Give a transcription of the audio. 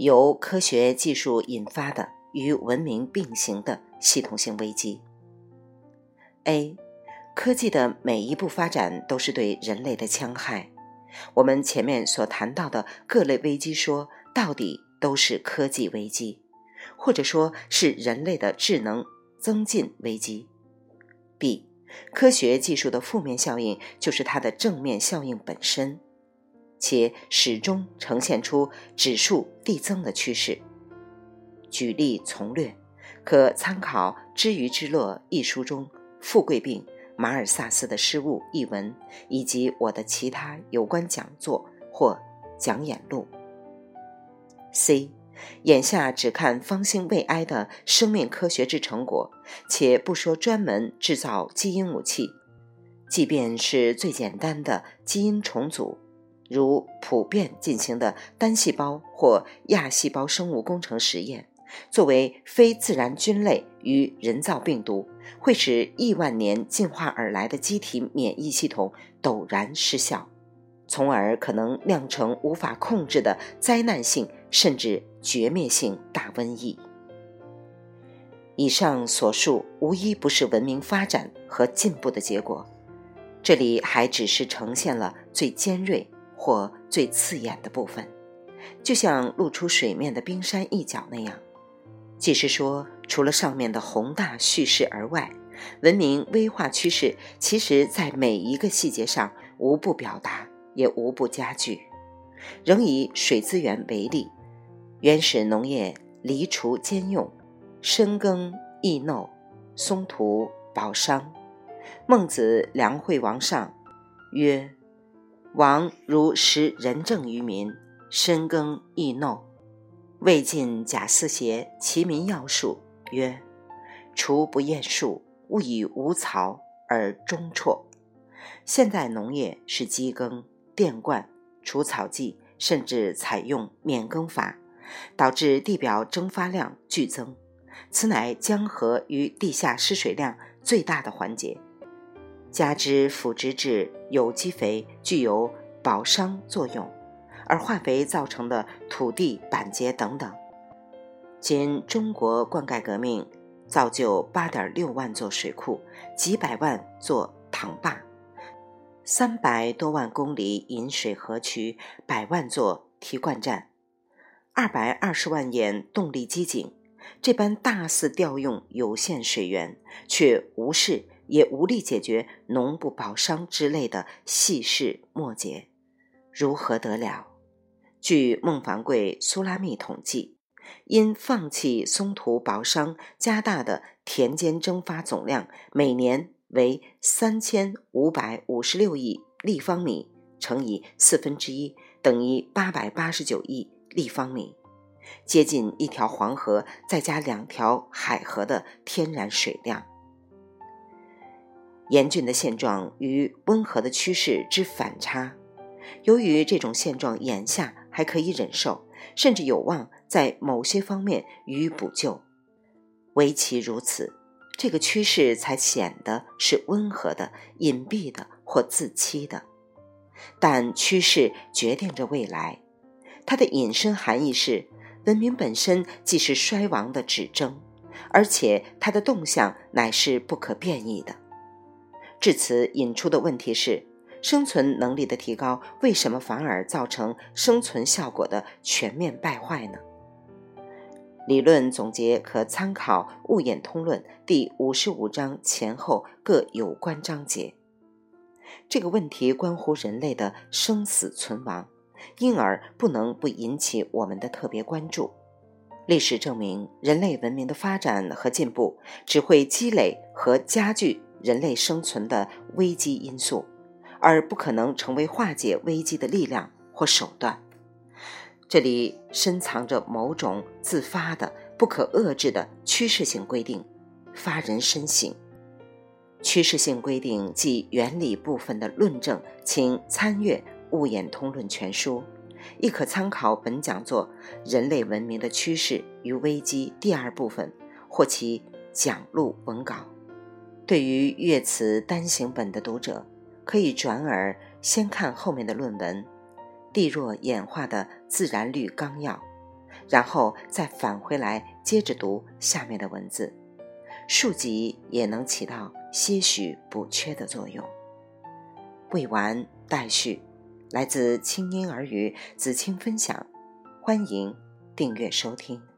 由科学技术引发的与文明并行的系统性危机。A，科技的每一步发展都是对人类的戕害。我们前面所谈到的各类危机，说到底都是科技危机，或者说是人类的智能增进危机。B，科学技术的负面效应就是它的正面效应本身。且始终呈现出指数递增的趋势。举例从略，可参考《知鱼之乐》一书中《富贵病》马尔萨斯的失误一文，以及我的其他有关讲座或讲演录。C，眼下只看方兴未艾的生命科学之成果，且不说专门制造基因武器，即便是最简单的基因重组。如普遍进行的单细胞或亚细胞生物工程实验，作为非自然菌类与人造病毒，会使亿万年进化而来的机体免疫系统陡然失效，从而可能酿成无法控制的灾难性甚至绝灭性大瘟疫。以上所述无一不是文明发展和进步的结果，这里还只是呈现了最尖锐。或最刺眼的部分，就像露出水面的冰山一角那样。即是说，除了上面的宏大叙事而外，文明危化趋势其实在每一个细节上无不表达，也无不加剧。仍以水资源为例，原始农业犁锄兼用，深耕易耨，松土保商。孟子梁惠王上曰。王如实仁政于民，深耕易耨。魏晋贾思勰其民要术曰：“除不厌树，勿以无草而终辍。”现代农业是机耕、电灌、除草剂，甚至采用免耕法，导致地表蒸发量剧增。此乃江河与地下失水量最大的环节。加之腐殖质有机肥具有保墒作用，而化肥造成的土地板结等等。今中国灌溉革命造就八点六万座水库，几百万座塘坝，三百多万公里引水河渠，百万座提灌站，二百二十万眼动力机井，这般大肆调用有限水源，却无视。也无力解决农不保墒之类的细事末节，如何得了？据孟凡贵、苏拉密统计，因放弃松土保墒，加大的田间蒸发总量每年为三千五百五十六亿立方米，乘以四分之一，等于八百八十九亿立方米，接近一条黄河再加两条海河的天然水量。严峻的现状与温和的趋势之反差，由于这种现状眼下还可以忍受，甚至有望在某些方面予以补救，唯其如此，这个趋势才显得是温和的、隐蔽的或自欺的。但趋势决定着未来，它的引申含义是：文明本身既是衰亡的指征，而且它的动向乃是不可变异的。至此引出的问题是：生存能力的提高，为什么反而造成生存效果的全面败坏呢？理论总结可参考《物演通论》第五十五章前后各有关章节。这个问题关乎人类的生死存亡，因而不能不引起我们的特别关注。历史证明，人类文明的发展和进步只会积累和加剧。人类生存的危机因素，而不可能成为化解危机的力量或手段。这里深藏着某种自发的、不可遏制的趋势性规定，发人深省。趋势性规定即原理部分的论证，请参阅《物演通论全书》，亦可参考本讲座《人类文明的趋势与危机》第二部分或其讲录文稿。对于阅此单行本的读者，可以转而先看后面的论文《地弱演化的自然律纲要》，然后再返回来接着读下面的文字，数集也能起到些许补缺的作用。未完待续，来自清音儿语子清分享，欢迎订阅收听。